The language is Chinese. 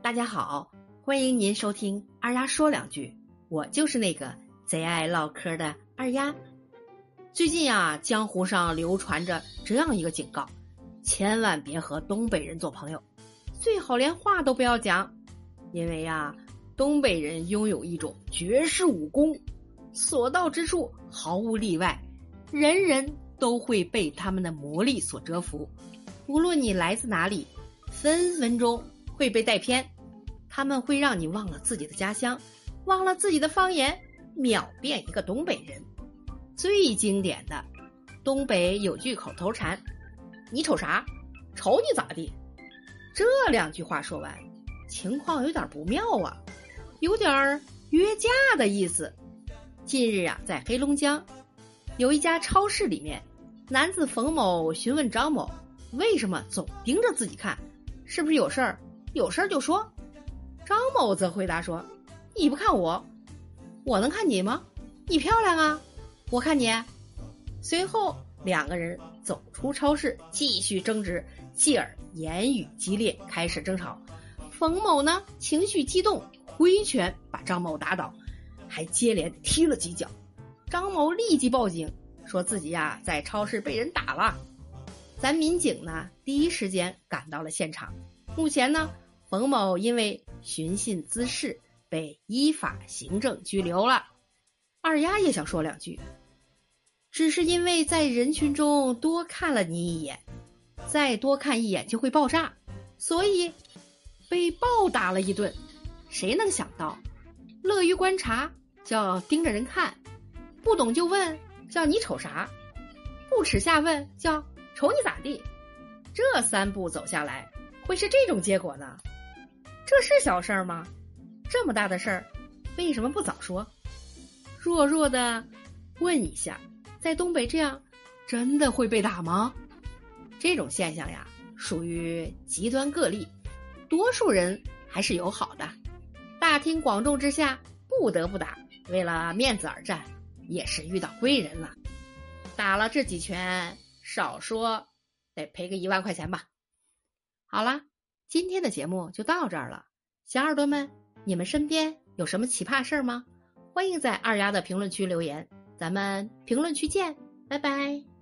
大家好，欢迎您收听二丫说两句，我就是那个贼爱唠嗑的二丫。最近啊，江湖上流传着这样一个警告：千万别和东北人做朋友，最好连话都不要讲，因为呀，东北人拥有一种绝世武功，所到之处毫无例外，人人都会被他们的魔力所折服。无论你来自哪里，分分钟。会被带偏，他们会让你忘了自己的家乡，忘了自己的方言，秒变一个东北人。最经典的，东北有句口头禅：“你瞅啥？瞅你咋地？”这两句话说完，情况有点不妙啊，有点约架的意思。近日啊，在黑龙江有一家超市里面，男子冯某询问张某：“为什么总盯着自己看？是不是有事儿？”有事儿就说，张某则回答说：“你不看我，我能看你吗？你漂亮啊，我看你。”随后两个人走出超市，继续争执，继而言语激烈，开始争吵。冯某呢情绪激动，挥拳把张某打倒，还接连踢了几脚。张某立即报警，说自己呀在超市被人打了。咱民警呢第一时间赶到了现场。目前呢，冯某因为寻衅滋事被依法行政拘留了。二丫也想说两句，只是因为在人群中多看了你一眼，再多看一眼就会爆炸，所以被暴打了一顿。谁能想到，乐于观察叫盯着人看，不懂就问叫你瞅啥，不耻下问叫瞅你咋地。这三步走下来。会是这种结果呢？这是小事儿吗？这么大的事儿，为什么不早说？弱弱的问一下，在东北这样真的会被打吗？这种现象呀，属于极端个例，多数人还是友好的。大庭广众之下不得不打，为了面子而战，也是遇到贵人了。打了这几拳，少说得赔个一万块钱吧。好了，今天的节目就到这儿了。小耳朵们，你们身边有什么奇葩事儿吗？欢迎在二丫的评论区留言，咱们评论区见，拜拜。